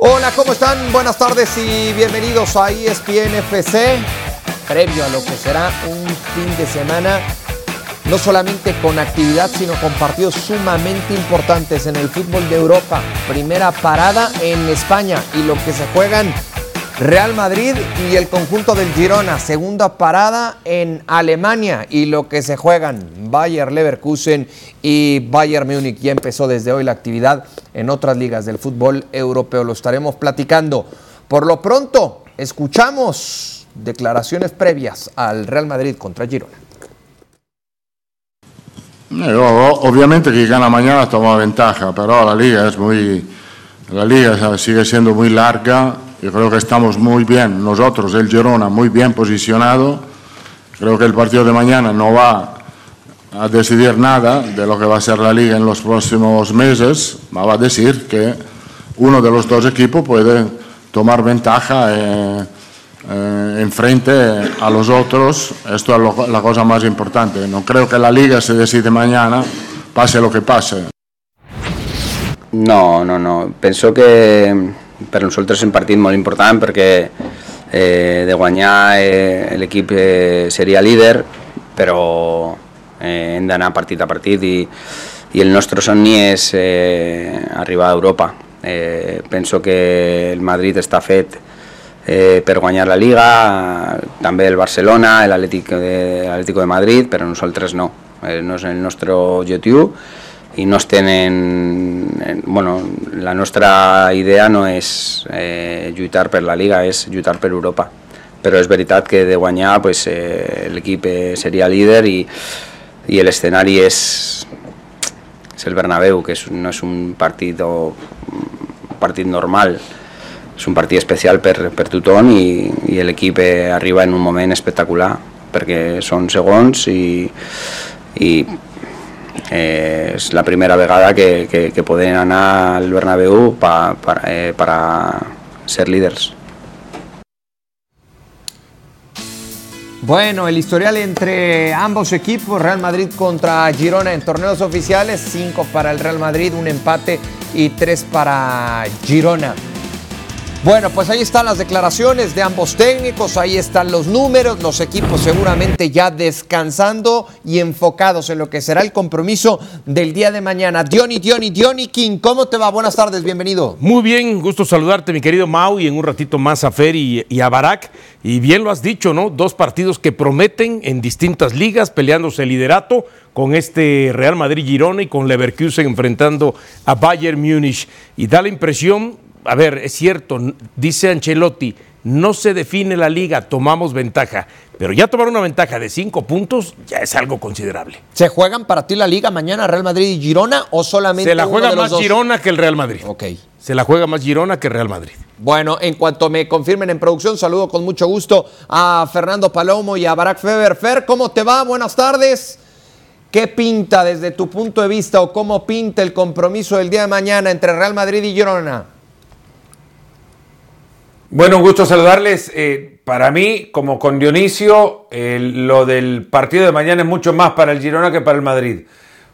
Hola, ¿cómo están? Buenas tardes y bienvenidos a ESPN FC, previo a lo que será un fin de semana no solamente con actividad, sino con partidos sumamente importantes en el fútbol de Europa. Primera parada en España y lo que se juegan Real Madrid y el conjunto del Girona. Segunda parada en Alemania y lo que se juegan Bayer Leverkusen y Bayern Múnich. Ya empezó desde hoy la actividad en otras ligas del fútbol europeo. Lo estaremos platicando. Por lo pronto, escuchamos declaraciones previas al Real Madrid contra Girona. Eh, obviamente que gana mañana toma ventaja, pero la liga es muy, la liga sigue siendo muy larga. Yo creo que estamos muy bien, nosotros, el Girona, muy bien posicionado. Creo que el partido de mañana no va a decidir nada de lo que va a ser la liga en los próximos meses, va a decir que uno de los dos equipos puede tomar ventaja. Eh, eh, enfrente a los otros, esto es la cosa más importante. No creo que la liga se decide mañana, pase lo que pase. No, no, no. Penso que per nosaltres és un partit molt important perquè eh, de guanyar eh, l'equip eh, seria líder, però eh, hem d'anar partit a partit i, i el nostre somni és eh, arribar a Europa. Eh, penso que el Madrid està fet eh, per guanyar la Liga, també el Barcelona, l'Atlètic de, de Madrid, però nosaltres no. Eh, no és el nostre objectiu i no es tenen... Bueno, la nostra idea no és eh, lluitar per la Liga, és lluitar per Europa. Però és veritat que de guanyar pues, eh, l'equip seria líder i, i l'escenari és, és el Bernabéu, que és, no és un partit, o, partit normal, és un partit especial per, per tothom i, i l'equip arriba en un moment espectacular perquè són segons i, i eh, és la primera vegada que, que, que poden anar al Bernabéu pa, eh, para ser líders. Bueno, el historial entre ambos equipos, Real Madrid contra Girona en torneos oficiales, 5 para el Real Madrid, un empate y 3 para Girona. Bueno, pues ahí están las declaraciones de ambos técnicos, ahí están los números, los equipos seguramente ya descansando y enfocados en lo que será el compromiso del día de mañana. Diony, Diony, Diony King, ¿cómo te va? Buenas tardes, bienvenido. Muy bien, gusto saludarte, mi querido Mau, y en un ratito más a Fer y, a Barak. Y bien lo has dicho, ¿no? Dos partidos que prometen en distintas ligas, peleándose el liderato con este Real Madrid-Girona y con Leverkusen enfrentando a Bayern Múnich. Y da la impresión a ver, es cierto, dice Ancelotti, no se define la liga, tomamos ventaja. Pero ya tomar una ventaja de cinco puntos ya es algo considerable. ¿Se juegan para ti la liga mañana Real Madrid y Girona o solamente Se la juega más Girona que el Real Madrid. Ok. Se la juega más Girona que Real Madrid. Bueno, en cuanto me confirmen en producción, saludo con mucho gusto a Fernando Palomo y a Barack Feber. Fer, ¿cómo te va? Buenas tardes. ¿Qué pinta desde tu punto de vista o cómo pinta el compromiso del día de mañana entre Real Madrid y Girona? Bueno, un gusto saludarles. Eh, para mí, como con Dionisio, lo del partido de mañana es mucho más para el Girona que para el Madrid,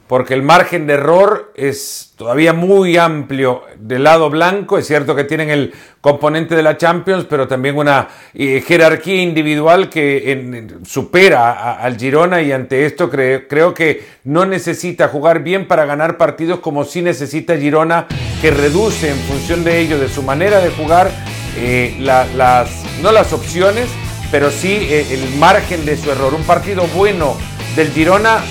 porque el margen de error es todavía muy amplio del lado blanco. Es cierto que tienen el componente de la Champions, pero también una eh, jerarquía individual que supera al Girona y ante esto creo que no necesita jugar bien para ganar partidos como sí necesita Girona, que reduce en función de ello, de su manera de jugar, eh, las, no las opciones, pero sí eh, el margen de su error. Un partido bueno del Girona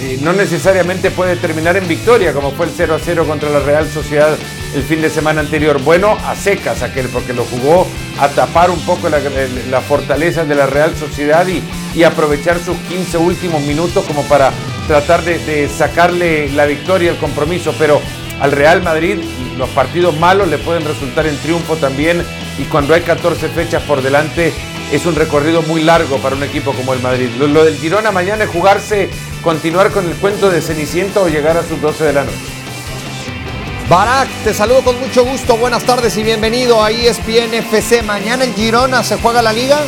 eh, no necesariamente puede terminar en victoria, como fue el 0 a 0 contra la Real Sociedad el fin de semana anterior. Bueno, a secas aquel, porque lo jugó a tapar un poco la, fortaleza de la Real Sociedad y, aprovechar sus 15 últimos minutos como para tratar de, de sacarle la victoria, el compromiso. Pero al Real Madrid los partidos malos le pueden resultar en triunfo también y cuando hay 14 fechas por delante es un recorrido muy largo para un equipo como el Madrid. Lo, del Girona mañana es jugarse, continuar con el cuento de Cenicienta o llegar a sus 12 de la noche. Barak, te saludo con mucho gusto, buenas tardes y bienvenido a ESPN FC. Mañana en Girona se juega la liga.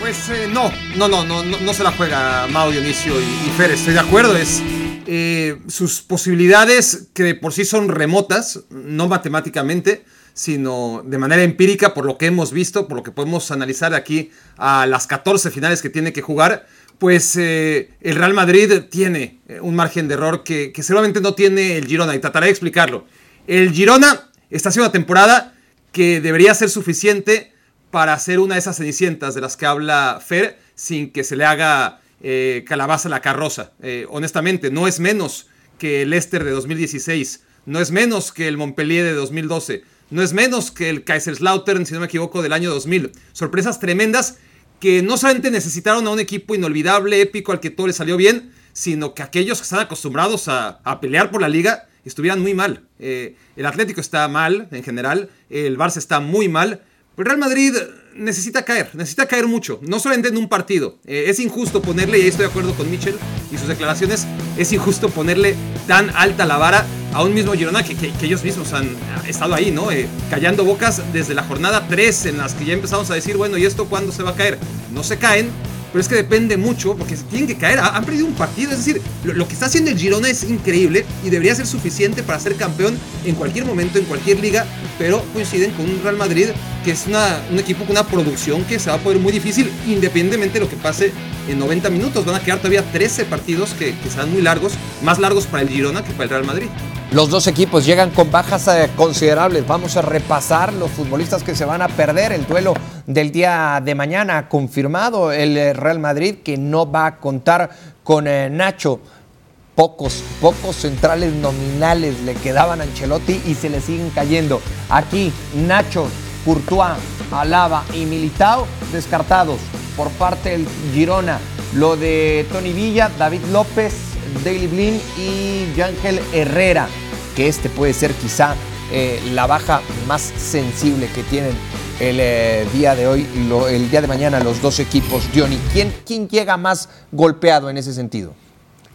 Pues eh, no, no, no, no, no, se la juega Mau Dionisio y, y Fer, estoy de acuerdo, es eh, sus posibilidades, que por sí son remotas, no matemáticamente, sino de manera empírica, por lo que hemos visto, por lo que podemos analizar aquí a las 14 finales que tiene que jugar, pues eh, el Real Madrid tiene eh, un margen de error que, que, seguramente no tiene el Girona, y trataré de explicarlo. El Girona está haciendo una temporada que debería ser suficiente para hacer una de esas cenicientas de las que habla Fer, sin que se le haga eh, calabaza la carroza. honestamente, no es menos que el Leicester de 2016, no es menos que el Montpellier de 2012, no es menos que el Kaiserslautern, si no me equivoco, del año 2000. Sorpresas tremendas que no solamente necesitaron a un equipo inolvidable, épico, al que todo le salió bien, sino que aquellos que están acostumbrados a, pelear por la liga estuvieran muy mal. Eh, el Atlético está mal en general, el Barça está muy mal, Real Madrid necesita caer, necesita caer mucho, no solamente en un partido. Eh, es injusto ponerle, y ahí estoy de acuerdo con Mitchell y sus declaraciones, es injusto ponerle tan alta la vara a un mismo Girona que, ellos mismos han estado ahí, ¿no? Eh, callando bocas desde la jornada 3 en las que ya empezamos a decir, bueno, ¿y esto cuándo se va a caer? No se caen, pero es que depende mucho porque se tienen que caer. Han perdido un partido, es decir, lo, que está haciendo el Girona es increíble y debería ser suficiente para ser campeón en cualquier momento, en cualquier liga, pero coinciden con un Real Madrid que es un equipo con una producción que se va a poner muy difícil independientemente de lo que pase en 90 minutos. Van a quedar todavía 13 partidos que, que serán muy largos, más largos para el Girona que para el Real Madrid. Los dos equipos llegan con bajas eh, considerables. Vamos a repasar los futbolistas que se van a perder. El duelo del día de mañana confirmado. El eh, Real Madrid que no va a contar con eh, Nacho. Pocos, pocos centrales nominales le quedaban a Ancelotti y se le siguen cayendo. Aquí Nacho, Courtois, Alaba y Militao descartados por parte del Girona. Lo de Tony Villa, David López, Daily Blin y Yángel Herrera, que este puede ser quizá eh, la baja más sensible que tienen el eh, día de hoy, el día de mañana los dos equipos. Johnny, ¿quién, ¿quién llega más golpeado en ese sentido?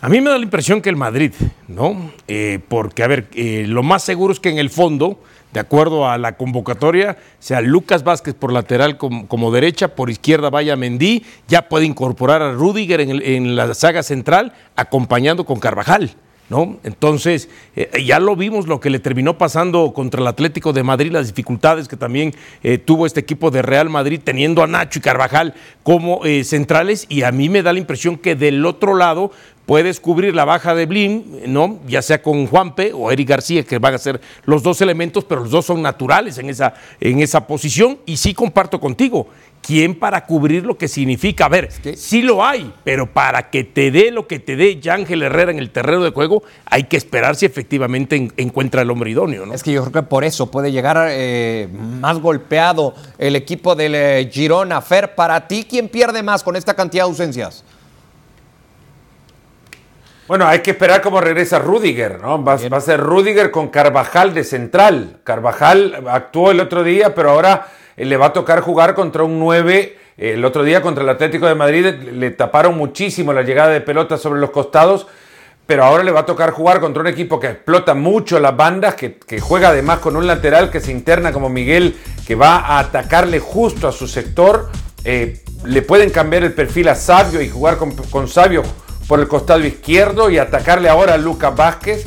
A mí me da la impresión que el Madrid, ¿no? Eh, porque, a ver, lo más seguro es que en el fondo de acuerdo a la convocatoria, sea Lucas Vázquez por lateral como, derecha, por izquierda vaya Mendí, ya puede incorporar a Rudiger en, la saga central, acompañando con Carvajal. ¿No? Entonces, eh, ya lo vimos lo que le terminó pasando contra el Atlético de Madrid, las dificultades que también eh, tuvo este equipo de Real Madrid, teniendo a Nacho y Carvajal como eh, centrales, y a mí me da la impresión que del otro lado puedes cubrir la baja de Blin, ¿no? ya sea con Juanpe o Eric García, que van a ser los dos elementos, pero los dos son naturales en esa, en esa posición. Y sí comparto contigo, ¿quién para cubrir lo que significa? A ver, sí lo hay, pero para que te dé lo que te dé Ángel Herrera en el terreno de juego, hay que esperar si efectivamente encuentra el hombre idóneo. ¿no? Es que yo creo que por eso puede llegar eh, más golpeado el equipo del eh, Girona. Fer, para ti, ¿quién pierde más con esta cantidad de ausencias? Bueno, hay que esperar cómo regresa Rudiger, ¿no? Va, a ser Rudiger con Carvajal de central. Carvajal actuó el otro día, pero ahora le va a tocar jugar contra un 9. el otro día contra el Atlético de Madrid le taparon muchísimo la llegada de pelota sobre los costados, pero ahora le va a tocar jugar contra un equipo que explota mucho las bandas, que, juega además con un lateral que se interna como Miguel, que va a atacarle justo a su sector. Eh, le pueden cambiar el perfil a Sabio y jugar con, con Sabio por el costado izquierdo y atacarle ahora a Lucas Vázquez.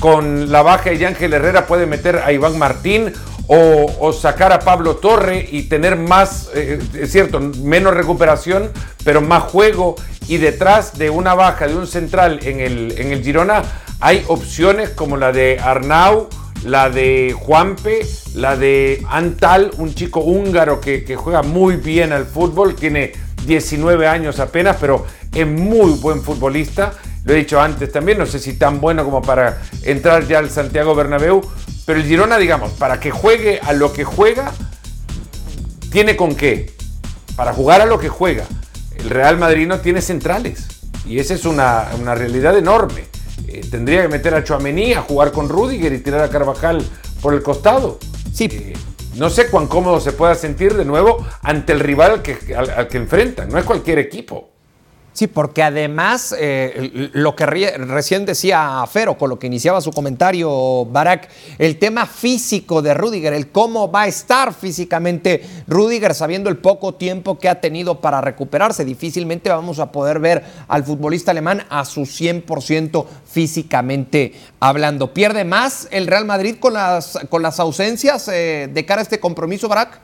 Con la baja de Ángel Herrera puede meter a Iván Martín o, sacar a Pablo Torre y tener más, eh, es cierto, menos recuperación, pero más juego. Y detrás de una baja de un central en el, en el Girona hay opciones como la de Arnau, la de Juanpe, la de Antal, un chico húngaro que, que juega muy bien al fútbol, tiene 19 años apenas, pero es muy buen futbolista. Lo he dicho antes también, no sé si tan bueno como para entrar ya al Santiago Bernabéu, pero el Girona, digamos, para que juegue a lo que juega, tiene con qué. Para jugar a lo que juega. El Real Madrid no tiene centrales. Y esa es una, realidad enorme. Eh, tendría que meter a Chuamení a jugar con Rudiger y tirar a Carvajal por el costado. Sí. Eh, no sé cuán cómodo se pueda sentir de nuevo ante el rival que, al, al que enfrentan. No es cualquier equipo. Sí, porque además, eh, lo que recién decía Fero, con lo que iniciaba su comentario, Barak, el tema físico de Rudiger, el cómo va a estar físicamente Rudiger, sabiendo el poco tiempo que ha tenido para recuperarse. Difícilmente vamos a poder ver al futbolista alemán a su 100% físicamente hablando. ¿Pierde más el Real Madrid con las, con las ausencias eh, de cara a este compromiso, Barak?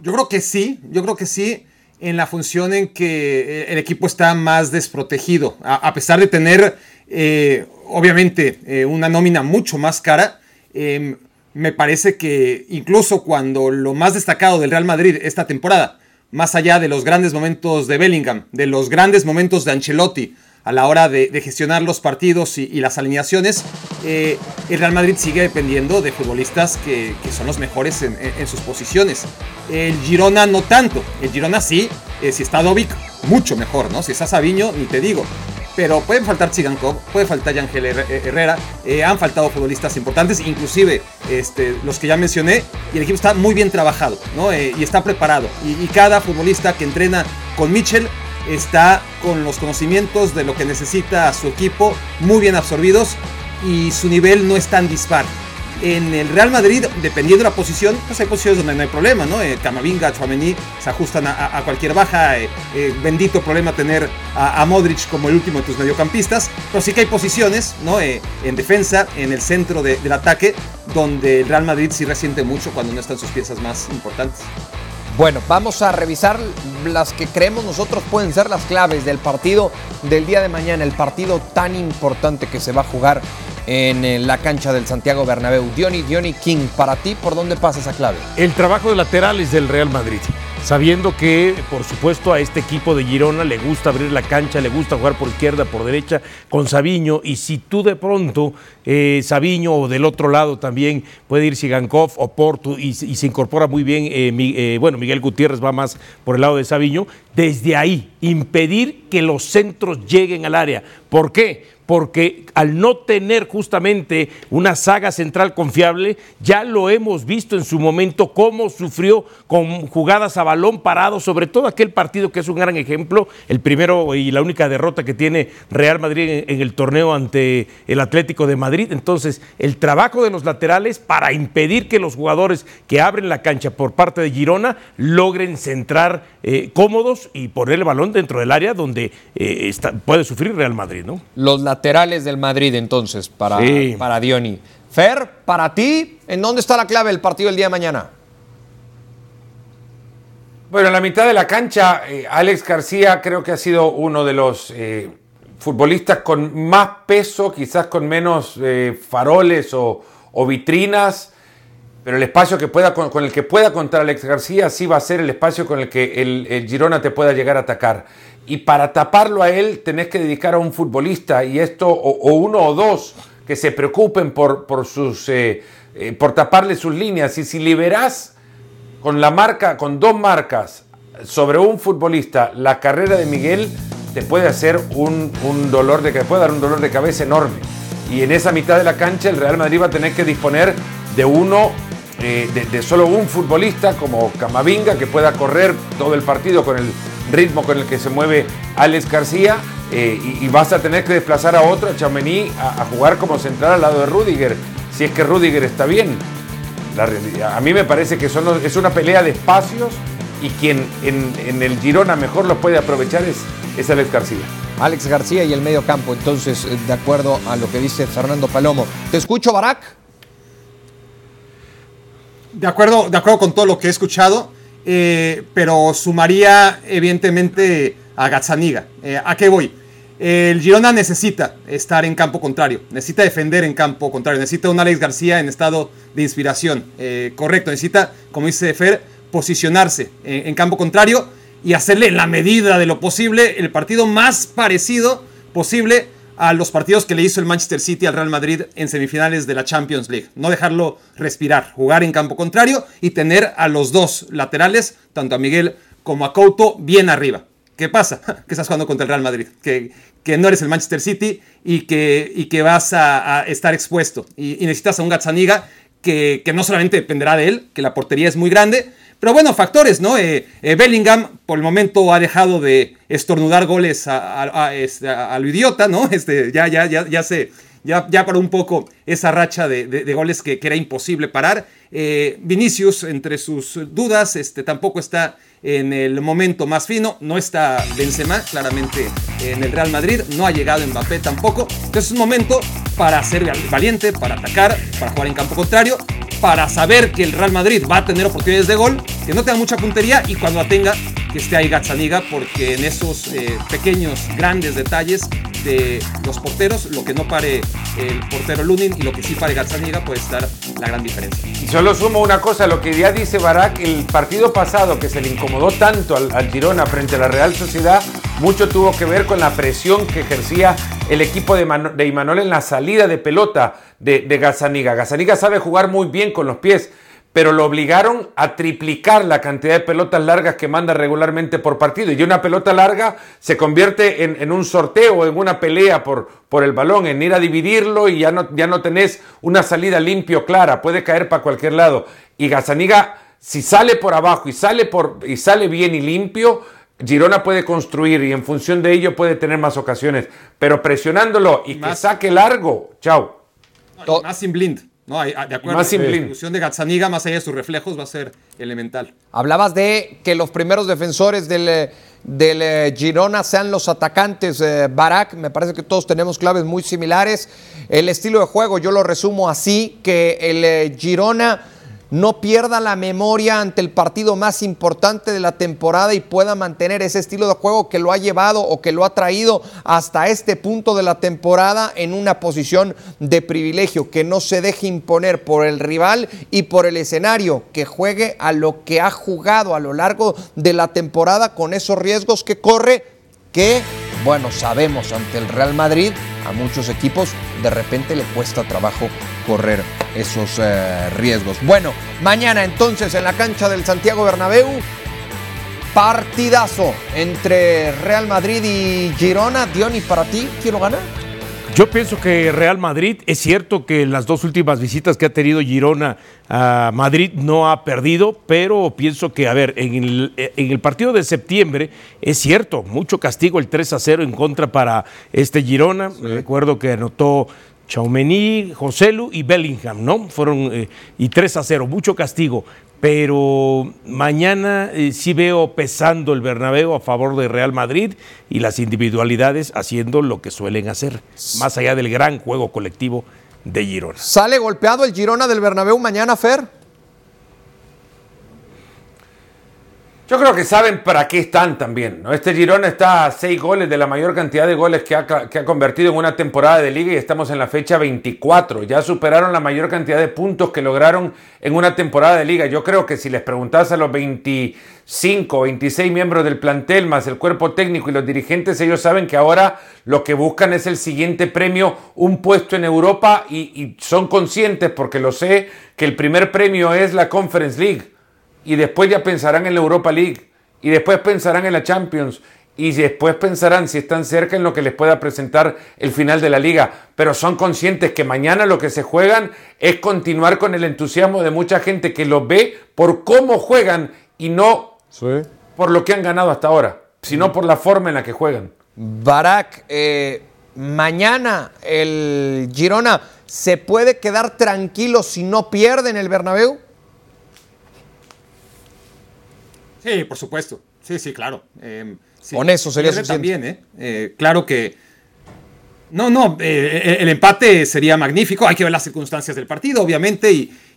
Yo creo que sí, yo creo que sí en la función en que eh, el equipo está más desprotegido. A, pesar de tener, eh, obviamente, eh, una nómina mucho más cara, em, me parece que incluso cuando lo más destacado del Real Madrid esta temporada, más allá de los grandes momentos de Bellingham, de los grandes momentos de Ancelotti, a la hora de, gestionar los partidos y, las alineaciones, eh, el Real Madrid sigue dependiendo de futbolistas que, son los mejores en, sus posiciones. El Girona no tanto. El Girona sí, eh, si está Dovic, mucho mejor, ¿no? Si está Sabiño, ni te digo. Pero pueden faltar Chigankov, puede faltar Yangel eh, Herrera, han faltado futbolistas importantes, inclusive este, los que ya mencioné, y el equipo está muy bien trabajado, ¿no? y está preparado. Y, y cada futbolista que entrena con Mitchell está con los conocimientos de lo que necesita su equipo muy bien absorbidos y su nivel no es tan dispar. En el Real Madrid, dependiendo de la posición, pues hay posiciones donde no hay problema, ¿no? Eh, Camavinga, Chouameni se ajustan a, cualquier baja. Eh, eh, bendito problema tener a, Modric como el último de tus mediocampistas. Pero sí que hay posiciones, ¿no? en defensa, en el centro del ataque, donde el Real Madrid sí resiente mucho cuando no están sus piezas más importantes. Bueno, vamos a revisar las que creemos nosotros pueden ser las claves del partido del día de mañana, el partido tan importante que se va a jugar en la cancha del Santiago Bernabéu. Diony, Diony King, para ti, ¿por dónde pasa esa clave? El trabajo de laterales del Real Madrid sabiendo que, por supuesto, a este equipo de Girona le gusta abrir la cancha, le gusta jugar por izquierda, por derecha, con Sabiño, y si tú de pronto, eh, Sabiño o del otro lado también puede ir Sigankov o Porto y, se incorpora muy bien, eh, eh, bueno, Miguel Gutiérrez va más por el lado de Sabiño, desde ahí impedir que los centros lleguen al área. ¿Por qué? Porque al no tener justamente una saga central confiable, ya lo hemos visto en su momento cómo sufrió con jugadas a balón parado, sobre todo aquel partido que es un gran ejemplo, el primero y la única derrota que tiene Real Madrid en, el torneo ante el Atlético de Madrid. Entonces, el trabajo de los laterales para impedir que los jugadores que abren la cancha por parte de Girona logren centrar eh, cómodos y poner el balón dentro del área donde eh, puede sufrir Real Madrid, ¿no? Laterales del Madrid entonces para, para Diony. Fer, para ti, ¿en dónde está la clave del partido el día de mañana? Bueno, en la mitad de la cancha, eh, Alex García creo que ha sido uno de los eh, futbolistas con más peso, quizás con menos eh, faroles o, vitrinas, pero el espacio que pueda, con, el que pueda contar Alex García sí va a ser el espacio con el que el Girona te pueda llegar a atacar y para taparlo a él tenés que dedicar a un futbolista y esto o, uno o dos que se preocupen por, por sus eh, eh, por taparle sus líneas. Y si liberás con la marca con dos marcas sobre un futbolista la carrera de Miguel te puede hacer un, dolor de puede dar un dolor de cabeza enorme. Y en esa mitad de la cancha el Real Madrid va a tener que disponer de uno eh, de, de, solo un futbolista como Camavinga que pueda correr todo el partido con el ritmo con el que se mueve Alex García eh, y, vas a tener que desplazar a otro, a Chamení, a, jugar como central al lado de Rudiger, si es que Rudiger está bien. a mí me parece que es una pelea de espacios y quien en, el Girona mejor lo puede aprovechar es, es Alex García. Alex García y el medio campo, entonces, eh, de acuerdo a lo que dice Fernando Palomo. ¿Te escucho, Barak? De acuerdo, de acuerdo con todo lo que he escuchado. Eh, pero sumaría evidentemente a Gazzaniga. Eh, ¿A qué voy? El Girona necesita estar en campo contrario, necesita defender en campo contrario, necesita un Alex García en estado de inspiración. Eh, correcto, necesita, como dice Fer, posicionarse en, campo contrario y hacerle la medida de lo posible el partido más parecido posible a los partidos que le hizo el Manchester City al Real Madrid en semifinales de la Champions League. No dejarlo respirar, jugar en campo contrario y tener a los dos laterales, tanto a Miguel como a Couto, bien arriba. ¿Qué pasa? Que estás jugando contra el Real Madrid, que, que no eres el Manchester City y que, y que vas a, estar expuesto. Y, necesitas a un Gazzaniga que, que no solamente dependerá de él, que la portería es muy grande, Pero bueno, factores, ¿no? Eh, eh, Bellingham por el momento ha dejado de estornudar goles a, este, lo idiota, ¿no? Este, ya, ya, ya, ya se... Ya, ya paró un poco esa racha de, goles que, que, era imposible parar. Vinicius, entre sus dudas, este, tampoco está en el momento más fino. No está Benzema, claramente en el Real Madrid. No ha llegado Mbappé tampoco. Entonces es un momento para ser valiente, para atacar, para jugar en campo contrario, para saber que el Real Madrid va a tener oportunidades de gol, que no tenga mucha puntería y cuando la tenga, que esté ahí Gazzaniga, porque en esos eh, pequeños, grandes detalles de los porteros, lo que no pare el portero Lunin y lo que sí pare Gazzaniga puede estar la gran diferencia. Y solo sumo una cosa, lo que ya dice Barak, el partido pasado que se le incomodó tanto al, Girona frente a la Real Sociedad, mucho tuvo que ver con la presión que ejercía el equipo de, de Imanol en la salida de pelota de, de Gazzaniga. Gazzaniga sabe jugar muy bien con los pies, pero lo obligaron a triplicar la cantidad de pelotas largas que manda regularmente por partido. Y una pelota larga se convierte en, un sorteo, en una pelea por, por, el balón, en ir a dividirlo y ya no, ya no tenés una salida limpio, clara, puede caer para cualquier lado. Y Gazaniga, si sale por abajo y sale, por, y sale bien y limpio, Girona puede construir y en función de ello puede tener más ocasiones. Pero presionándolo y, que saque largo, chao. más sin blind. No, de acuerdo. Más La evolución de Gazzaniga, más allá de sus reflejos, va a ser elemental. Hablabas de que los primeros defensores del, del eh, Girona sean los atacantes. Eh, Barak, me parece que todos tenemos claves muy similares. El estilo de juego, yo lo resumo así, que el eh, Girona no pierda la memoria ante el partido más importante de la temporada y pueda mantener ese estilo de juego que lo ha llevado o que lo ha traído hasta este punto de la temporada en una posición de privilegio, que no se deje imponer por el rival y por el escenario, que juegue a lo que ha jugado a lo largo de la temporada con esos riesgos que corre, que, bueno, sabemos ante el Real Madrid, a muchos equipos de repente le cuesta trabajo correr esos eh, riesgos. Bueno, mañana entonces en la cancha del Santiago Bernabéu, partidazo entre Real Madrid y Girona. Diony, para ti, ¿quién lo gana? Yo pienso que Real Madrid, es cierto que las dos últimas visitas que ha tenido Girona a Madrid no ha perdido, pero pienso que, a ver, en el, partido de septiembre es cierto, mucho castigo el 3 a 0 en contra para este Girona. Recuerdo que anotó Chaumení, Joselu y Bellingham, ¿no? Fueron eh, y 3 a 0, mucho castigo. Pero mañana eh, sí veo pesando el Bernabéu a favor de Real Madrid y las individualidades haciendo lo que suelen hacer, más allá del gran juego colectivo de Girona. ¿Sale golpeado el Girona del Bernabéu mañana, Fer? Yo creo que saben para qué están también. ¿no? Este Girona está a seis goles de la mayor cantidad de goles que ha, convertido en una temporada de liga y estamos en la fecha 24. Ya superaron la mayor cantidad de puntos que lograron en una temporada de liga. Yo creo que si les preguntas a los 25, 26 miembros del plantel, más el cuerpo técnico y los dirigentes, ellos saben que ahora lo que buscan es el siguiente premio, un puesto en Europa y son conscientes, porque lo sé, que el primer premio es la Conference League y después ya pensarán en la Europa League y después pensarán en la Champions y después pensarán si están cerca en lo que les pueda presentar el final de la liga, pero son conscientes que mañana lo que se juegan es continuar con el entusiasmo de mucha gente que los ve por cómo juegan y no por lo que han ganado hasta ahora, sino por la forma en la que juegan. Barak, eh, mañana el Girona se puede quedar tranquilo si no pierde en el Bernabéu. Sí, por supuesto. Sí, sí, claro. Eh, Con eso sería suficiente. también, ¿eh? ¿eh? Claro que. No, no, eh, el empate sería magnífico. Hay que ver las circunstancias del partido, obviamente,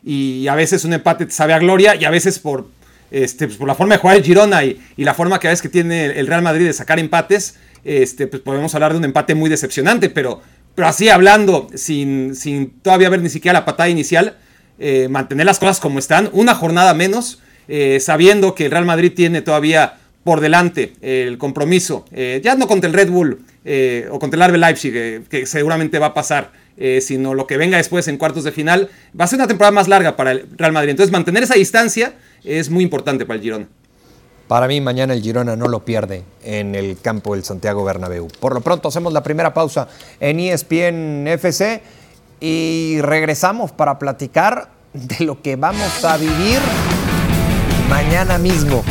y, a veces un empate sabe a gloria y a veces por, este, pues, por la forma de jugar el Girona y, la forma que a veces que tiene el Real Madrid de sacar empates, este, pues podemos hablar de un empate muy decepcionante, pero, pero así hablando, sin, sin todavía ver ni siquiera la patada inicial, mantener las cosas como están, una jornada menos eh, sabiendo que el Real Madrid tiene todavía por delante el compromiso, eh, ya no contra el Red Bull eh, o contra el RB Leipzig, que seguramente va a pasar, sino lo que venga después en cuartos de final, va a ser una temporada más larga para el Real Madrid. Entonces mantener esa distancia es muy importante para el Girona. Para mí mañana el Girona no lo pierde en el campo del Santiago Bernabéu. Por lo pronto hacemos la primera pausa en ESPN FC y regresamos para platicar de lo que vamos a vivir mañana mismo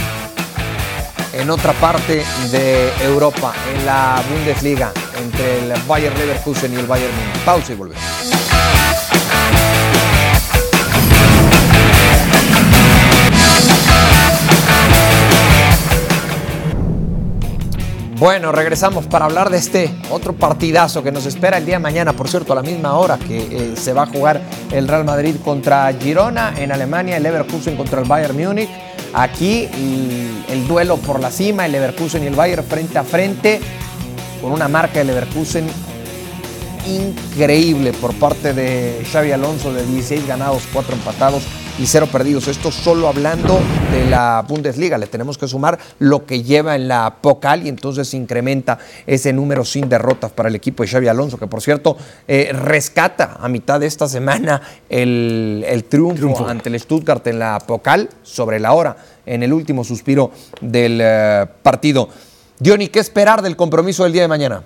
en otra parte de Europa, en la Bundesliga, entre el Bayern Leverkusen y el Bayern Múnich. Pausa y volvemos. Bueno, regresamos para hablar de este otro partidazo que nos espera el día de mañana, por cierto, a la misma hora que eh, se va a jugar el Real Madrid contra Girona en Alemania, el Leverkusen contra el Bayern Múnich. Aquí el, el duelo por la cima, el Leverkusen y el Bayern frente a frente, con una marca de Leverkusen increíble por parte de Xavi Alonso de 16 ganados, 4 empatados y 0 perdidos. Esto solo hablando de la Bundesliga. Le tenemos que sumar lo que lleva en la Pocal y entonces incrementa ese número sin derrotas para el equipo de Xavi Alonso, que por cierto eh, rescata a mitad de esta semana el, el triunfo, Triunfo. ante el Stuttgart en la Pocal sobre la hora, en el último suspiro del eh, partido. Diony, ¿qué esperar del compromiso del día de mañana?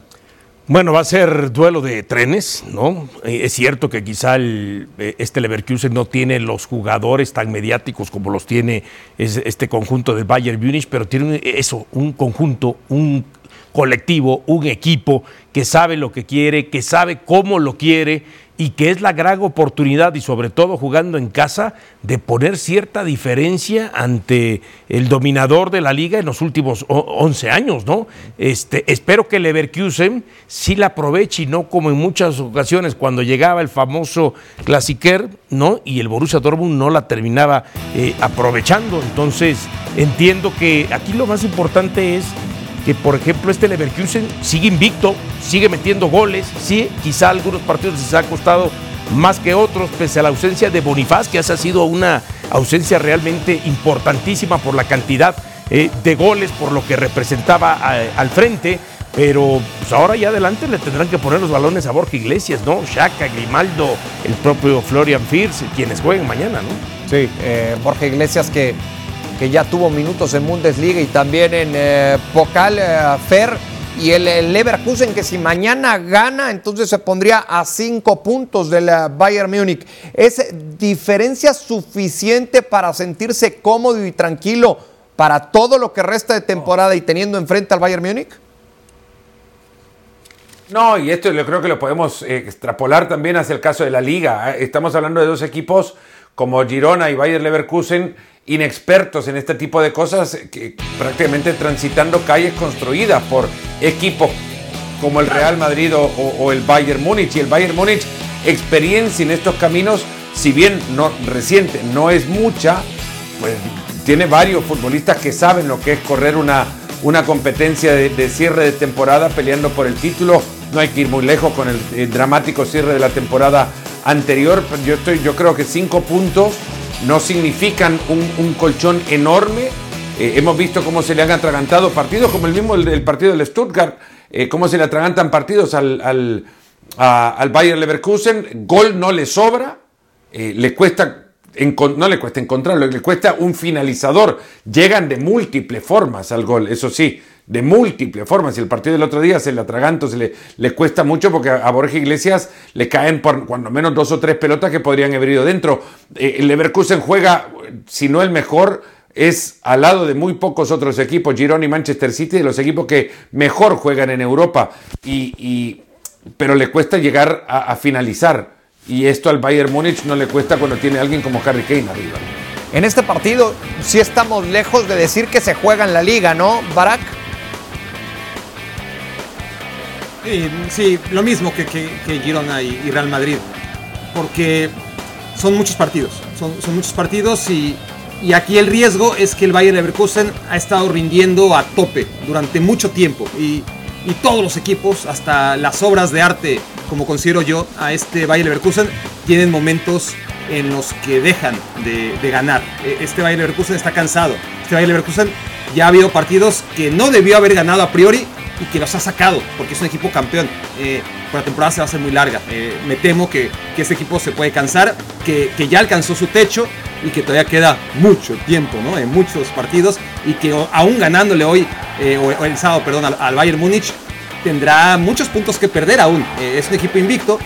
Bueno, va a ser duelo de trenes, ¿no? Eh, Es cierto que quizá el, eh, este Leverkusen no tiene los jugadores tan mediáticos como los tiene es- este conjunto del Bayern Múnich, pero tiene eso, un conjunto, un colectivo, un equipo que sabe lo que quiere, que sabe cómo lo quiere y que es la gran oportunidad y sobre todo jugando en casa de poner cierta diferencia ante el dominador de la liga en los últimos o- 11 años, ¿no? Este, espero que Leverkusen sí la aproveche y no como en muchas ocasiones cuando llegaba el famoso Clasiquer, ¿no? Y el Borussia Dortmund no la terminaba eh, aprovechando. Entonces, entiendo que aquí lo más importante es que por ejemplo este Leverkusen sigue invicto, sigue metiendo goles, sí, quizá algunos partidos les ha costado más que otros, pese a la ausencia de Bonifaz, que ha sido una ausencia realmente importantísima por la cantidad eh, de goles, por lo que representaba al frente, pero pues ahora ya adelante le tendrán que poner los balones a Borja Iglesias, ¿no? Shaka, Grimaldo, el propio Florian Fierce, quienes jueguen mañana, ¿no? Sí, eh, Borja Iglesias que, que ya tuvo minutos en Bundesliga y también en eh, Pokal eh, Fer y el, el Leverkusen que si mañana gana entonces se pondría a cinco puntos del eh, Bayern Múnich. ¿Es diferencia suficiente para sentirse cómodo y tranquilo para todo lo que resta de temporada y teniendo enfrente al Bayern Múnich? No, y esto yo creo que lo podemos eh, extrapolar también hacia el caso de la liga. Estamos hablando de dos equipos como Girona y Bayer Leverkusen, inexpertos en este tipo de cosas, que prácticamente transitando calles construidas por equipos como el Real Madrid o, el Bayern Múnich. Y el Bayern Múnich, experiencia en estos caminos, si bien no reciente, no es mucha, pues tiene varios futbolistas que saben lo que es correr una, una competencia de, cierre de temporada peleando por el título. No hay que ir muy lejos con el, dramático cierre de la temporada anterior. Yo, estoy, yo creo que cinco puntos no significan un, colchón enorme. Eh, hemos visto cómo se le han atragantado partidos, como el mismo el, partido del Stuttgart, eh, cómo se le atragantan partidos al, al, al Bayer Leverkusen. Gol no le sobra, eh, le cuesta no le cuesta encontrarlo, le cuesta un finalizador. Llegan de múltiples formas al gol, eso sí, de múltiples formas. Y el partido del otro día se le atraganto, se le, le cuesta mucho porque a, Iglesias le caen por cuando menos dos o tres pelotas que podrían haber ido dentro. Eh, el Leverkusen juega, si no el mejor, es al lado de muy pocos otros equipos, Girona y Manchester City, de los equipos que mejor juegan en Europa. Y, pero le cuesta llegar a, finalizar. Y esto al Bayern Múnich no le cuesta cuando tiene alguien como Harry Kane arriba. En este partido sí estamos lejos de decir que se juega en la liga, ¿no, Barak? Sí, lo mismo que, que- Girona y, Real Madrid. Porque son muchos partidos. Son, son muchos partidos y, y aquí el riesgo es que el Bayern Leverkusen ha estado rindiendo a tope durante mucho tiempo. Y, y todos los equipos, hasta las obras de arte, como considero yo, a este Bayern Leverkusen, tienen momentos en los que dejan de, de ganar. E- Este Bayern Leverkusen está cansado. Este Bayern Leverkusen ya ha habido partidos que no debió haber ganado a priori y que los ha sacado porque es un equipo campeón. Eh, la temporada se va a hacer muy larga. Eh, me temo que, que este equipo se puede cansar, que, que ya alcanzó su techo y que todavía queda mucho tiempo, ¿no? En muchos partidos y que aún ganándole hoy, eh, o, el sábado, perdón, al, al Bayern Múnich, tendrá muchos puntos que perder aún. Eh, es un equipo invicto.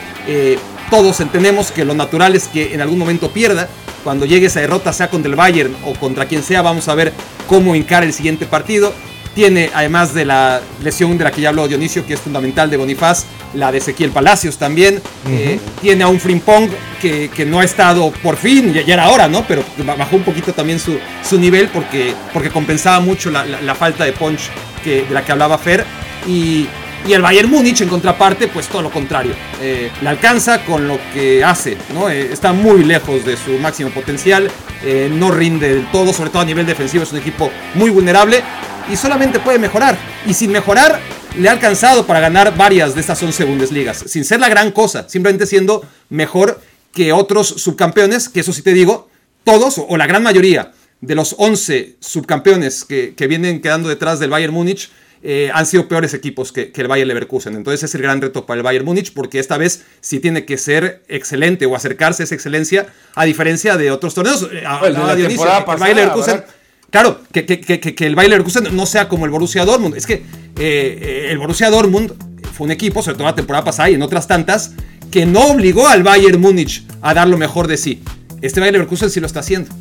todos entendemos que lo natural es que en algún momento pierda. Cuando llegue esa derrota, sea contra el Bayern o contra quien sea, vamos a ver cómo encara el siguiente partido. Tiene, además de la lesión de la que ya habló Dionisio, que es fundamental de Bonifaz, la de Ezequiel Palacios también. Eh, tiene a un Frimpong que, que, no ha estado por fin, ya, ya, era hora, ¿no? Pero bajó un poquito también su, su nivel porque, porque compensaba mucho la, la, la falta de punch que, de la que hablaba Fer. Y, y el Bayern Múnich, en contraparte, pues todo lo contrario. Eh, le alcanza con lo que hace, ¿no? Eh, está muy lejos de su máximo potencial, eh, no rinde del todo, sobre todo a nivel defensivo, es un equipo muy vulnerable y solamente puede mejorar. Y sin mejorar, le ha alcanzado para ganar varias de estas 11 Bundesligas, sin ser la gran cosa, simplemente siendo mejor que otros subcampeones, que eso sí te digo, todos o la gran mayoría de los 11 subcampeones que, que vienen quedando detrás del Bayern Múnich, eh, han sido peores equipos que, que, el Bayern Leverkusen. Entonces es el gran reto para el Bayern Múnich porque esta vez sí tiene que ser excelente o acercarse a esa excelencia a diferencia de otros torneos. Eh, a, a, Dionisio, pasada, el Bayern Leverkusen, claro, que, que, que, el Bayern Leverkusen no sea como el Borussia Dortmund. Es que eh, el Borussia Dortmund fue un equipo, sobre todo la temporada pasada y en otras tantas, que no obligó al Bayern Múnich a dar lo mejor de sí. Este Bayern Leverkusen sí lo está haciendo.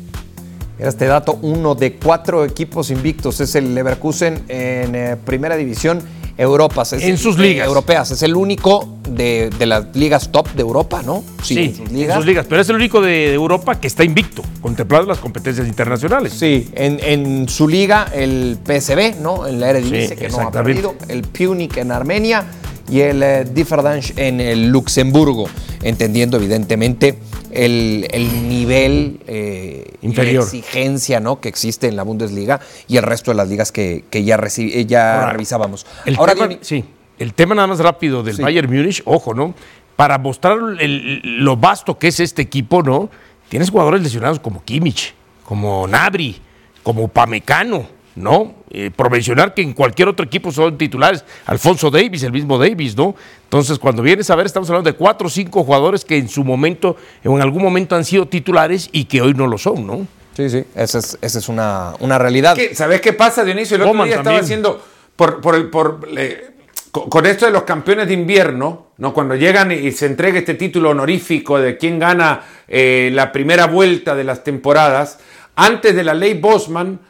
Este dato, uno de cuatro equipos invictos es el Leverkusen en eh, primera división Europa. Es en sus ligas. Europeas. Es el único de, de, las ligas top de Europa, ¿no? Sí, sí en, sus ligas. en, sus ligas. Pero es el único de, de, Europa que está invicto, contemplado las competencias internacionales. Sí, en, en su liga, el PSV, ¿no? En la Eredivisie, sí, que no ha perdido. El Punic en Armenia y el eh, Differdange en el Luxemburgo, entendiendo evidentemente el, el nivel eh, inferior, y exigencia ¿no? que existe en la Bundesliga y el resto de las ligas que, que ya, recibi, ya Ahora, revisábamos. El Ahora, tema, sí, el tema nada más rápido del sí. Bayern Múnich, ojo, ¿no? Para mostrar el, lo vasto que es este equipo, ¿no? Tienes jugadores lesionados como Kimmich, como Nabri, como Pamecano, ¿no? Eh, por mencionar que en cualquier otro equipo son titulares, Alfonso Davis, el mismo Davis, ¿no? Entonces, cuando vienes a ver, estamos hablando de cuatro o cinco jugadores que en su momento, o en algún momento han sido titulares y que hoy no lo son, ¿no? Sí, sí, esa es, esa es una, una realidad. ¿Qué, ¿Sabes qué pasa, Dionisio? El otro Coman día estaba también. haciendo, por, por, el, por eh, con esto de los campeones de invierno, ¿no? cuando llegan y se entrega este título honorífico de quién gana eh, la primera vuelta de las temporadas, antes de la ley Bosman,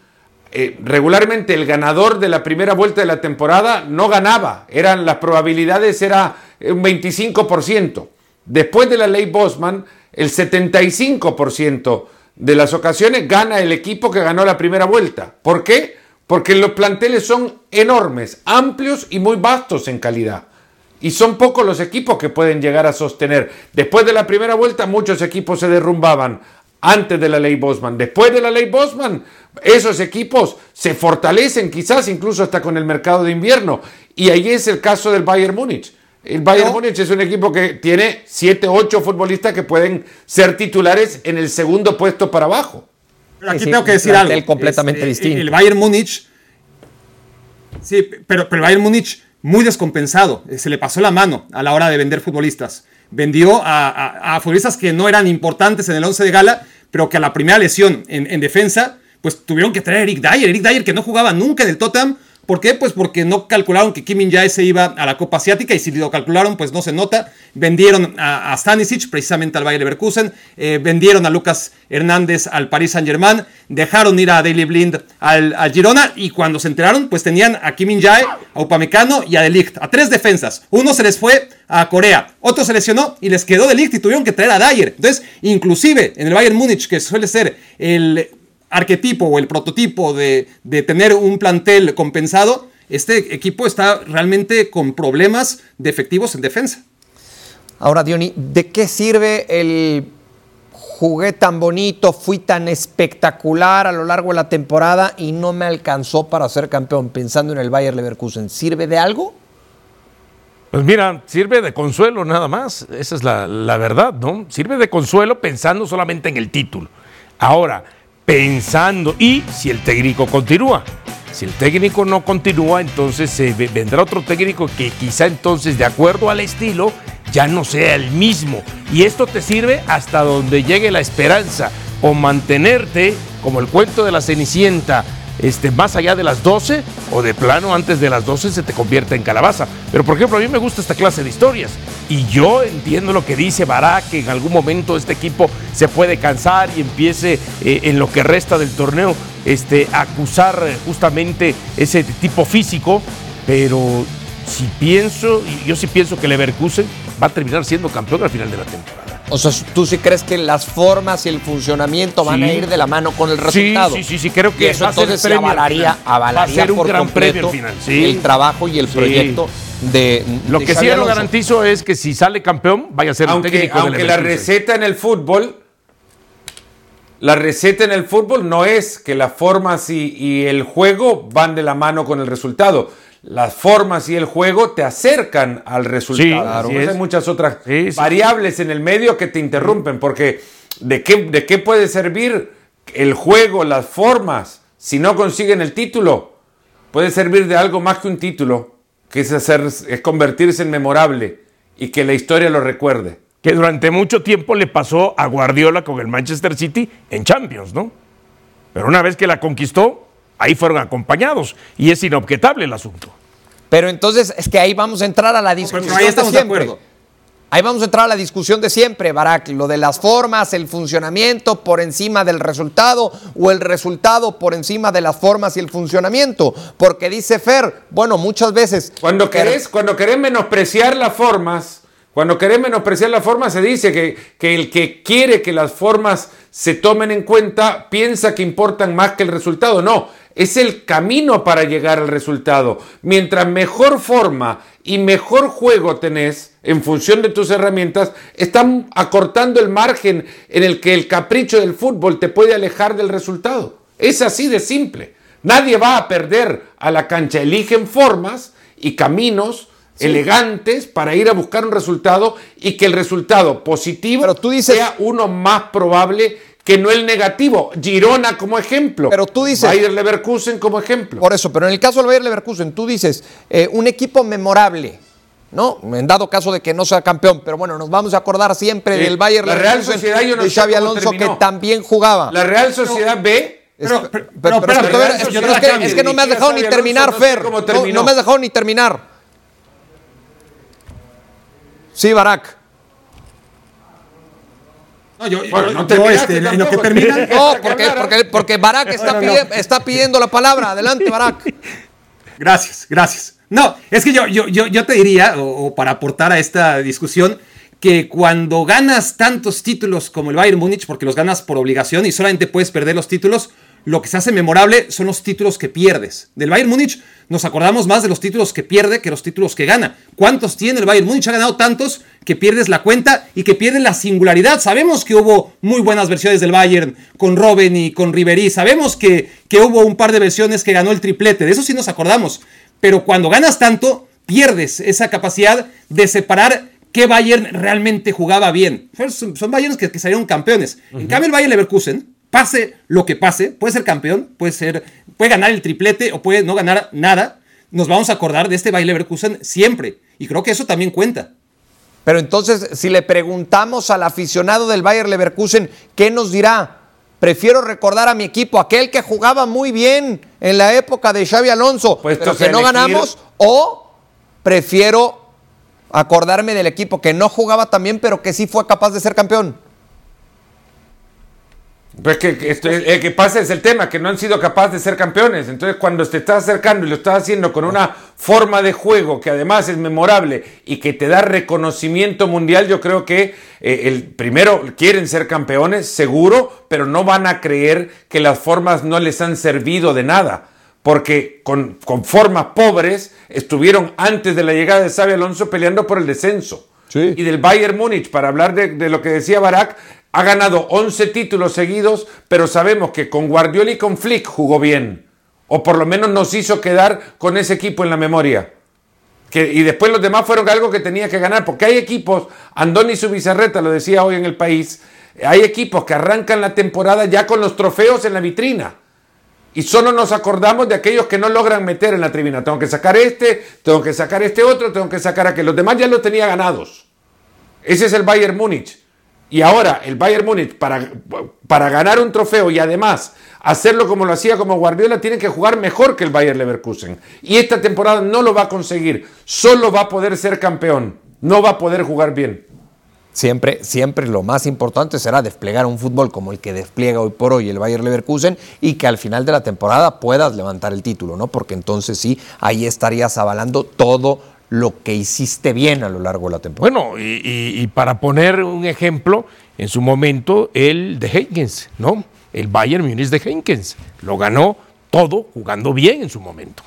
eh, regularmente el ganador de la primera vuelta de la temporada no ganaba, eran las probabilidades era un 25%. Después de la ley Bosman, el 75% de las ocasiones gana el equipo que ganó la primera vuelta. ¿Por qué? Porque los planteles son enormes, amplios y muy vastos en calidad. Y son pocos los equipos que pueden llegar a sostener. Después de la primera vuelta muchos equipos se derrumbaban antes de la ley Bosman. Después de la ley Bosman, esos equipos se fortalecen quizás incluso hasta con el mercado de invierno. Y ahí es el caso del Bayern Múnich. El Bayern no. Múnich es un equipo que tiene 7, 8 futbolistas que pueden ser titulares en el segundo puesto para abajo. Pero aquí sí, tengo que decir algo. completamente es, distinto. El Bayern Múnich. Sí, pero, pero el Bayern Múnich muy descompensado. Se le pasó la mano a la hora de vender futbolistas vendió a, a, futbolistas que no eran importantes en el 11 de gala, pero que a la primera lesión en, en, defensa, pues tuvieron que traer a Eric Dyer. Eric Dyer que no jugaba nunca en el Tottenham. ¿Por qué? Pues porque no calcularon que Kim Jae se iba a la Copa Asiática y si lo calcularon, pues no se nota. Vendieron a, a Stanisic precisamente al Bayer Leverkusen, eh, vendieron a Lucas Hernández al Paris Saint Germain, dejaron ir a Daily Blind al, Girona y cuando se enteraron, pues tenían a Kim Jae, a Upamecano y a Delict, a tres defensas. Uno se les fue a Corea, otro se lesionó y les quedó Delict y tuvieron que traer a Dyer. Entonces, inclusive en el Bayern Múnich, que suele ser el arquetipo o el prototipo de, de, tener un plantel compensado, este equipo está realmente con problemas de efectivos en defensa. Ahora, Diony, ¿de qué sirve el jugué tan bonito, fui tan espectacular a lo largo de la temporada y no me alcanzó para ser campeón pensando en el Bayer Leverkusen? ¿Sirve de algo? Pues mira, sirve de consuelo nada más, esa es la, la verdad, ¿no? Sirve de consuelo pensando solamente en el título. Ahora, pensando y si el técnico continúa. Si el técnico no continúa, entonces vendrá otro técnico que quizá entonces, de acuerdo al estilo, ya no sea el mismo. Y esto te sirve hasta donde llegue la esperanza o mantenerte, como el cuento de la Cenicienta, este, más allá de las 12 o de plano antes de las 12 se te convierte en calabaza. Pero por ejemplo, a mí me gusta esta clase de historias. Y yo entiendo lo que dice Barak, que en algún momento este equipo se puede cansar y empiece eh, en lo que resta del torneo este, a acusar eh, justamente ese tipo físico, pero si pienso, yo sí pienso que Leverkusen va a terminar siendo campeón al final de la temporada. O sea, ¿tú sí crees que las formas y el funcionamiento van a ir de la mano con el resultado? Sí, sí, sí, creo que y eso entonces se avalaría, avalaría un por gran completo el trabajo y el proyecto de Lo de que sí lo garantizo es que si sale campeón, vaya a ser el Aunque, técnico aunque la receta en el fútbol, la receta en el fútbol no es que las formas y, y el juego van de la mano con el resultado. Las formas y el juego te acercan al resultado. Sí. Pues hay muchas otras Sí, sí. variables en el medio que te interrumpen, porque ¿de qué, ¿de qué puede servir el juego, las formas, si no consiguen el título? Puede servir de algo más que un título, que es, hacer, es convertirse en memorable y que la historia lo recuerde. que durante mucho tiempo le pasó a Guardiola con el Manchester City en Champions, ¿no? Pero una vez que la conquistó, ahí fueron acompañados y es inobjetable el asunto. Pero entonces es que ahí vamos a entrar a la discusión ahí estamos de siempre. Ahí vamos a entrar a la discusión de siempre, Barak, lo de las formas, el funcionamiento por encima del resultado o el resultado por encima de las formas y el funcionamiento. Porque dice Fer, bueno, muchas veces... Cuando querés, cuando querés menospreciar las formas, cuando querés menospreciar las formas, se dice que, que el que quiere que las formas se tomen en cuenta piensa que importan más que el resultado. No, es el camino para llegar al resultado. Mientras mejor forma y mejor juego tenés en función de tus herramientas, están acortando el margen en el que el capricho del fútbol te puede alejar del resultado. Es así de simple. Nadie va a perder a la cancha. Eligen formas y caminos elegantes para ir a buscar un resultado y que el resultado positivo Pero tú dices- sea uno más probable que no el negativo. Girona como ejemplo. Pero tú dices- Bayer Leverkusen como ejemplo. Por eso, pero en el caso del Bayer Leverkusen, tú dices, eh, un equipo memorable, ¿no? En dado caso de que no sea campeón, pero bueno, nos vamos a acordar siempre Sí, del Bayer la Real Leverkusen Sociedad, yo no de Xavi Alonso terminó. que también jugaba. La Real Sociedad B. Pero- Es- pero- pero- pero pero es que es no me has dejado ni terminar, Fer. no me has dejado ni terminar. Sí, Barak. No, yo, yo- Bueno, no yo, terminaste este, en lo que tampoco. termina. No, porque, porque, porque Barak No, no, no. está pidiendo la palabra. Adelante, Barak. Gracias, gracias. No, es que yo, yo, yo, yo te diría, o, o para aportar a esta discusión, que cuando ganas tantos títulos como el Bayern Múnich, porque los ganas por obligación y solamente puedes perder los títulos, lo que se hace memorable son los títulos que pierdes. Del Bayern Múnich nos acordamos más de los títulos que pierde que los títulos que gana. ¿Cuántos tiene el Bayern Múnich? Ha ganado tantos que pierdes la cuenta y que pierdes la singularidad. Sabemos que hubo muy buenas versiones del Bayern con Robben y con Ribery. Sabemos que, que hubo un par de versiones que ganó el triplete. De eso sí nos acordamos. Pero cuando ganas tanto, pierdes esa capacidad de separar qué Bayern realmente jugaba bien. Son, son Bayerns que, que salieron campeones. En cambio, el Bayern Leverkusen, pase lo que pase, puede ser campeón, puede, ser, puede ganar el triplete o puede no ganar nada. Nos vamos a acordar de este Bayern Leverkusen siempre. Y creo que eso también cuenta. Pero entonces, si le preguntamos al aficionado del Bayer Leverkusen, ¿qué nos dirá? Prefiero recordar a mi equipo, aquel que jugaba muy bien en la época de Xavi Alonso, Puestos pero que no elegir- ganamos, o prefiero acordarme del equipo que no jugaba tan bien, pero que sí fue capaz de ser campeón. Pues que, que esto, el que pasa es el tema, que no han sido capaces de ser campeones. Entonces, cuando te estás acercando y lo estás haciendo con una forma de juego que además es memorable y que te da reconocimiento mundial, yo creo que eh, el primero quieren ser campeones, seguro, pero no van a creer que las formas no les han servido de nada. Porque con, con formas pobres estuvieron antes de la llegada de Xavi Alonso peleando por el descenso. Sí. Y del Bayern Múnich, para hablar de, de lo que decía Barak, ha ganado 11 títulos seguidos, pero sabemos que con Guardiola y con Flick jugó bien. O por lo menos nos hizo quedar con ese equipo en la memoria. Y después los demás fueron algo que tenía que ganar, porque hay equipos, Andoni Subizarreta lo decía hoy en el país, hay equipos que arrancan la temporada ya con los trofeos en la vitrina. Y solo nos acordamos de aquellos que no logran meter en la tribuna. Tengo que sacar este, tengo que sacar este otro, tengo que sacar aquel. Los demás ya los tenía ganados. Ese es el Bayern Múnich. Y ahora el Bayern Múnich, para, para ganar un trofeo y además hacerlo como lo hacía como Guardiola, tiene que jugar mejor que el Bayern Leverkusen. Y esta temporada no lo va a conseguir. Solo va a poder ser campeón. no va a poder jugar bien. Siempre, siempre lo más importante será desplegar un fútbol como el que despliega hoy por hoy el Bayer Leverkusen y que al final de la temporada puedas levantar el título, ¿no? Porque entonces sí, ahí estarías avalando todo lo que hiciste bien a lo largo de la temporada. Bueno, y, y- y para poner un ejemplo, en su momento el de Henkens, ¿no? El Bayern Munich de Henkens. Lo ganó todo jugando bien en su momento.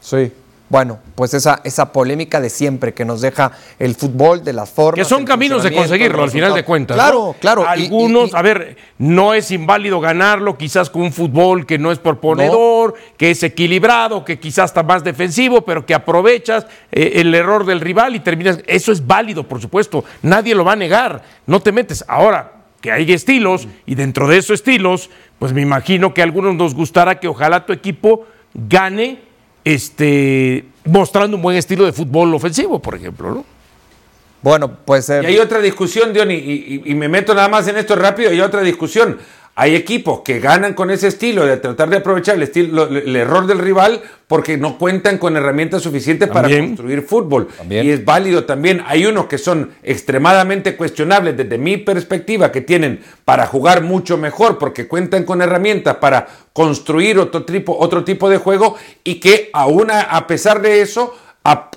Sí. Bueno, pues esa, esa polémica de siempre que nos deja el fútbol, de las formas. Que son caminos de conseguirlo al final de cuentas. Claro, ¿no? claro. y- Algunos, y- a ver, no es inválido ganarlo, quizás con un fútbol que no es proponedor, que es equilibrado, que quizás está más defensivo, pero que aprovechas eh, el error del rival y terminas. Eso es válido, por supuesto. Nadie lo va a negar. No te metes. Ahora, que hay estilos y dentro de esos estilos, pues me imagino que a algunos nos gustará que ojalá tu equipo gane este, mostrando un buen estilo de fútbol ofensivo, por ejemplo, ¿no? Bueno, pues. eh, Y hay otra discusión, Diony, y, y- y me meto nada más en esto rápido, hay otra discusión. Hay equipos que ganan con ese estilo de tratar de aprovechar el, estilo, el error del rival porque no cuentan con herramientas suficientes para construir fútbol. También. Y es válido también. Hay unos que son extremadamente cuestionables desde mi perspectiva, que tienen para jugar mucho mejor porque cuentan con herramientas para construir otro tipo, otro tipo de juego y que aún a, pesar de eso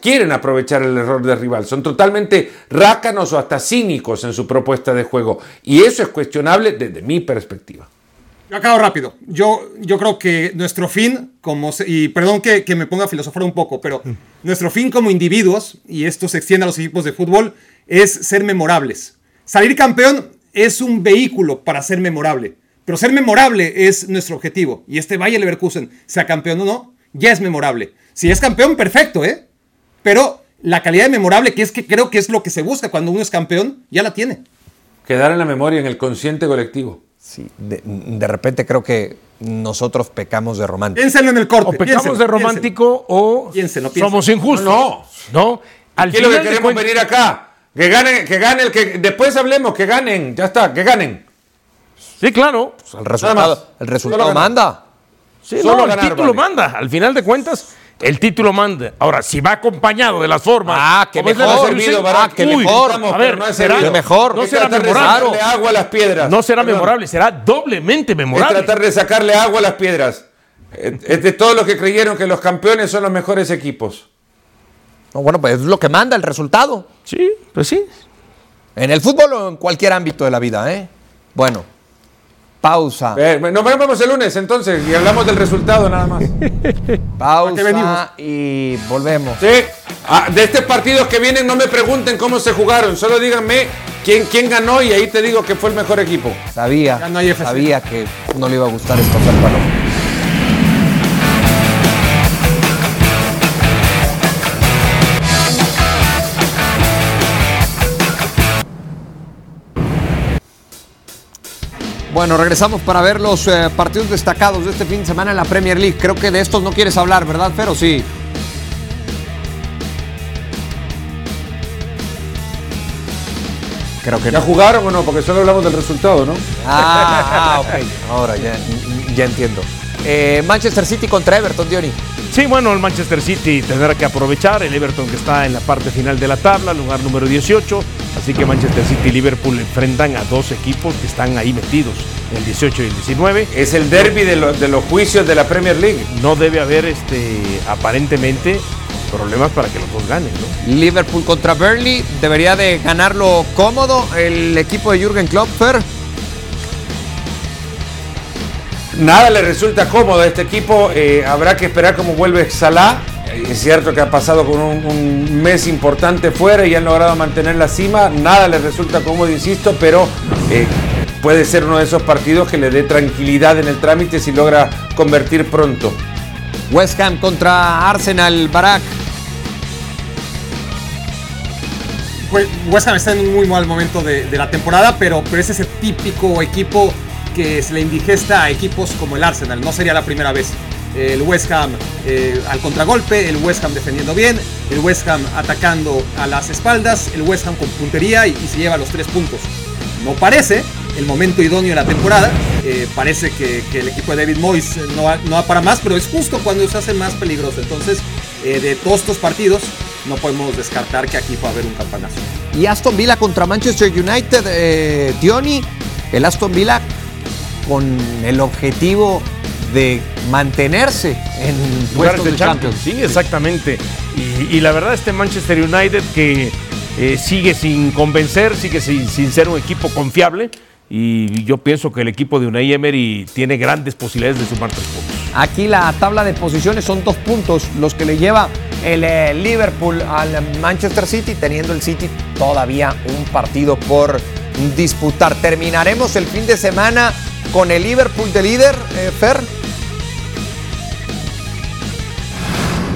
quieren aprovechar el error del rival. Son totalmente rácanos o hasta cínicos en su propuesta de juego. Y eso es cuestionable desde mi perspectiva. Yo acabo rápido. Yo, yo creo que nuestro fin, como se- y perdón que, que me ponga a filosofar un poco, pero nuestro fin como individuos, y esto se extiende a los equipos de fútbol, es ser memorables. Salir campeón es un vehículo para ser memorable, pero ser memorable es nuestro objetivo. Y este Bayer Leverkusen, sea campeón o no, ya es memorable. Si es campeón, perfecto, ¿eh? Pero la calidad de memorable, que es que creo que es lo que se busca cuando uno es campeón, ya la tiene. Quedar en la memoria, en el consciente colectivo. sí, de, de repente creo que nosotros pecamos de romántico. Piénsenlo en el corte. O pecamos de romántico o somos injustos. No, no. Al ¿Qué es lo que queremos venir acá? Que gane, que gane el que. Después hablemos, que ganen. Ya está, que ganen. Sí, claro. Pues el resultado, el manda. Sí, Solo no, el ganar, título vale. manda. Al final de cuentas, el título manda. Ahora, si va acompañado de las formas. Ah, es de mejor. la servido, ah, uy, mejor. Estamos, A ver, pero no ha será, servido. Qué mejor. no Es será de memorable. sacarle agua a las piedras. No será Perdón. memorable, será doblemente Es memorable. tratar de sacarle agua a las piedras. Es es de todos los que creyeron que los campeones son los mejores equipos. No, bueno, pues es lo que manda el resultado. Sí, pues sí. En el fútbol o en cualquier ámbito de la vida, ¿eh? Bueno, pausa. Eh, nos vemos el lunes entonces y hablamos del resultado nada más. Pausa y volvemos. Sí. Ah, de estos partidos que vienen no me pregunten cómo se jugaron, solo díganme quién, quién ganó y ahí te digo que fue el mejor equipo. Sabía, sabía que no le iba a gustar esto al. Bueno, regresamos para ver los eh, partidos destacados de este fin de semana en la Premier League. Creo que de estos no quieres hablar, ¿verdad, Pero Sí. Creo que ¿Ya no. jugaron o no? Porque solo hablamos del resultado, ¿no? Ah, ah, ok. Ahora ya, ya entiendo. Eh, Manchester City contra Everton, Diony. Sí, bueno, el Manchester City tendrá que aprovechar. El Everton que está en la parte final de la tabla, lugar número 18. Así que Manchester City y Liverpool enfrentan a dos equipos que están ahí metidos, el 18 y el 19. Es el derby de, los- de los juicios de la Premier League. No debe haber este aparentemente problemas para que los dos ganen, ¿no? Liverpool contra Burnley. Debería de ganarlo cómodo el equipo de Jürgen Klopp, Fer. Nada le resulta cómodo a este equipo. eh, habrá que esperar cómo vuelve Salah. Es cierto que ha pasado con un, un mes importante fuera y han logrado mantener la cima. Nada le resulta cómodo, insisto, pero eh, puede ser uno de esos partidos que le dé tranquilidad en el trámite si logra convertir pronto. West Ham contra Arsenal, Barak. Pues, West Ham está en un muy mal momento de, de la temporada, pero, pero es ese típico equipo que se le indigesta a equipos como el Arsenal. No sería la primera vez. El West Ham eh, al contragolpe, el West Ham defendiendo bien, el West Ham atacando a las espaldas, el West Ham con puntería y, se lleva los tres puntos. No parece el momento idóneo de la temporada. eh, parece que, el equipo de David Moyes no va, no va para más, pero es justo cuando se hace más peligroso. Entonces, eh, de todos estos partidos, no podemos descartar que aquí pueda haber un campanazo. Y Aston Villa contra Manchester United, eh, Diony, el Aston Villa con el objetivo de mantenerse en lugares puestos de de Champions. Champions. Sí, exactamente. Y, y la verdad, este Manchester United que eh, sigue sin convencer, sigue sin, sin ser un equipo confiable. Y yo pienso que el equipo de Unai Emery tiene grandes posibilidades de sumar tres puntos. Aquí la tabla de posiciones son dos puntos los que le lleva el eh, Liverpool al Manchester City, teniendo el City todavía un partido por disputar. Terminaremos el fin de semana con el Liverpool de líder, eh, Fer.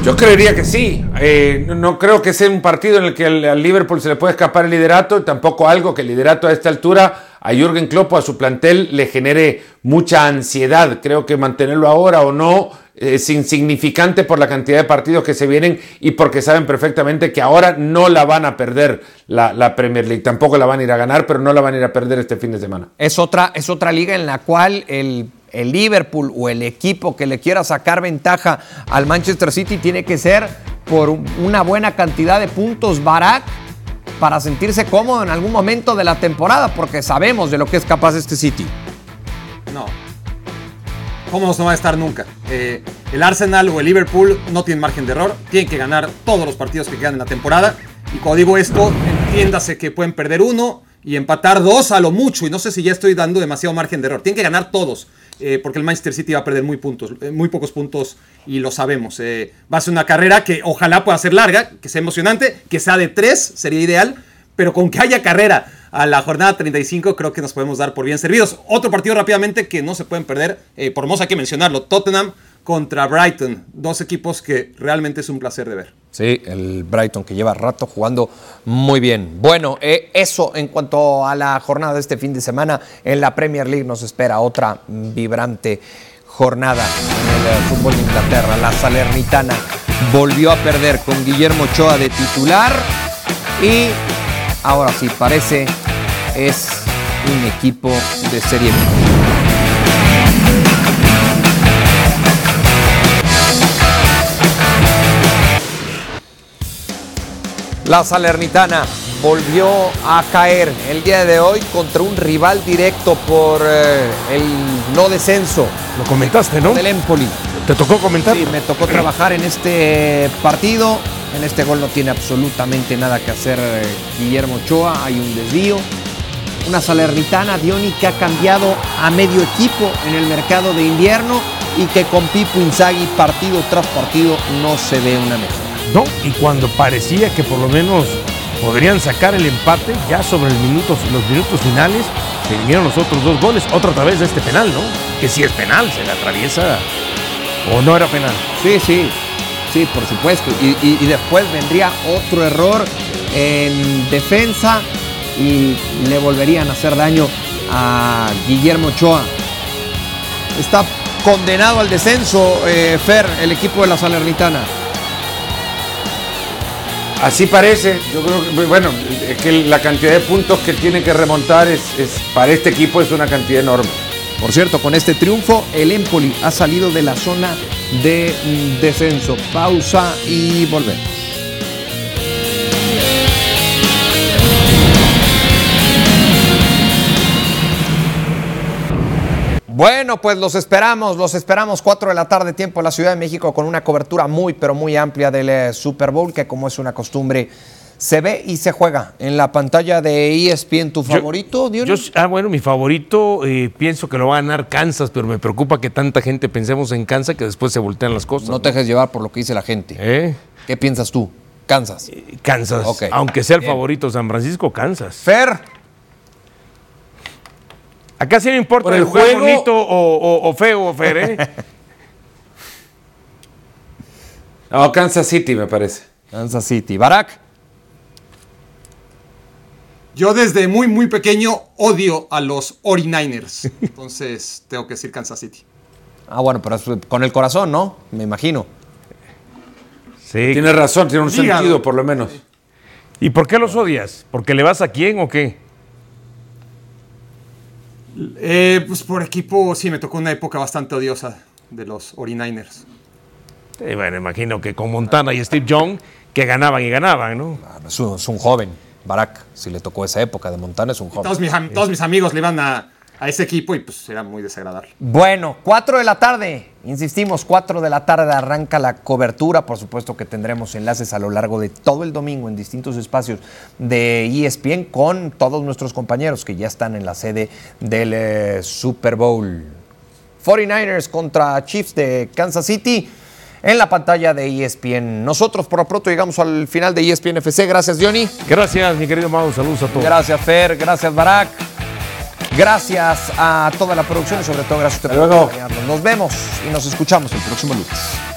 Yo creería que sí. Eh, no, creo que sea un partido en el que al Liverpool se le puede escapar el liderato, tampoco algo que el liderato a esta altura a Jürgen Klopp o a su plantel le genere mucha ansiedad. Creo que mantenerlo ahora o no es insignificante por la cantidad de partidos que se vienen y porque saben perfectamente que ahora no la van a perder la, Premier League. Tampoco la van a ir a ganar, pero no la van a ir a perder este fin de semana. Es otra, es otra liga en la cual el, el Liverpool o el equipo que le quiera sacar ventaja al Manchester City tiene que ser por un- una buena cantidad de puntos Barak para sentirse cómodo en algún momento de la temporada, porque sabemos de lo que es capaz este City. No. Cómodos no va a estar nunca. Eh, el Arsenal o el Liverpool no tienen margen de error. Tienen que ganar todos los partidos que quedan en la temporada. Y cuando digo esto, entiéndase que pueden perder uno y empatar dos a lo mucho. Y no sé si ya estoy dando demasiado margen de error. Tienen que ganar todos. Eh, porque el Manchester City va a perder muy, puntos, eh, muy pocos puntos y lo sabemos. Eh, va a ser una carrera que ojalá pueda ser larga, que sea emocionante, que sea de tres, sería ideal. Pero con que haya carrera a la jornada 35, creo que nos podemos dar por bien servidos. Otro partido rápidamente que no se pueden perder, eh, por más hay que mencionarlo, Tottenham contra Brighton. Dos equipos que realmente es un placer de ver. Sí, el Brighton que lleva rato jugando muy bien. Bueno, eh, eso en cuanto a la jornada de este fin de semana en la Premier League nos espera otra vibrante jornada en el eh, fútbol de Inglaterra. La Salernitana volvió a perder con Guillermo Ochoa de titular y ahora sí parece es un equipo de Serie B. La Salernitana volvió a caer el día de hoy contra un rival directo por eh, el no descenso Lo comentaste, ¿no? del Empoli. ¿Te tocó comentar? Sí, me tocó trabajar en este partido. En este gol no tiene absolutamente nada que hacer eh, Guillermo Ochoa. Hay un desvío. Una Salernitana, Dioni, que ha cambiado a medio equipo en el mercado de invierno y que con Pipo Inzaghi partido tras partido no se ve una mejora. No, y cuando parecía que por lo menos podrían sacar el empate, ya sobre los minutos finales, se vinieron los otros dos goles, otra través de este penal, ¿no? Que si es penal, se le atraviesa o no era penal. Sí, sí, sí, por supuesto. Y después vendría otro error en defensa y le volverían a hacer daño a Guillermo Ochoa. Está condenado al descenso, eh, Fer, el equipo de la Salernitana. Así parece, yo creo que, bueno, es que la cantidad de puntos que tiene que remontar es, es- para este equipo es una cantidad enorme. Por cierto, con este triunfo, el Empoli ha salido de la zona de mm, descenso. Pausa y volvemos. Bueno, pues los esperamos, los esperamos 4 de la tarde, tiempo en la Ciudad de México, con una cobertura muy, pero muy amplia del eh, Super Bowl, que como es una costumbre, se ve y se juega en la pantalla de ESPN. ¿Tu Yo- favorito, Dionis? yo- ah, bueno, mi favorito, eh, pienso que lo va a ganar Kansas, pero me preocupa que tanta gente pensemos en Kansas que después se voltean las cosas. No te dejes llevar por lo que dice la gente. ¿Eh? ¿Qué piensas tú? Kansas. Kansas. Ok. Aunque sea el Bien. favorito San Francisco, Kansas. Fer. Acá sí no importa Por el el juego bonito o, o- o feo, Fer, ¿eh? No, Kansas City me parece. Kansas City. Barak. Yo desde muy, muy pequeño odio a los 49ers. Entonces tengo que decir Kansas City. Ah, bueno, pero es con el corazón, ¿no? Me imagino. Sí. Tiene razón, tiene un Dígalo. sentido por lo menos. ¿Y por qué los odias? ¿Porque le vas a quién o qué? Eh, pues por equipo, sí, me tocó una época bastante odiosa de los 49ers. Eh, bueno, imagino que con Montana y Steve Young, que ganaban y ganaban, ¿no? Ah, Es un, es un joven, Barack. Si le tocó esa época de Montana, es un joven. Todos mis, todos mis amigos le iban a, a ese equipo y pues era muy desagradable. Bueno, 4 de la tarde, insistimos, 4 de la tarde arranca la cobertura. Por supuesto que tendremos enlaces a lo largo de todo el domingo en distintos espacios de ESPN con todos nuestros compañeros que ya están en la sede del eh, Super Bowl. 49ers contra Chiefs de Kansas City en la pantalla de ESPN. Nosotros por lo pronto llegamos al final de ESPN FC. Gracias, Johnny. Gracias, mi querido Mau. Saludos a todos. Gracias, Fer. Gracias, Barak. Gracias a toda la producción y sobre todo gracias a usted por acompañarnos. Nos vemos y nos escuchamos el próximo lunes.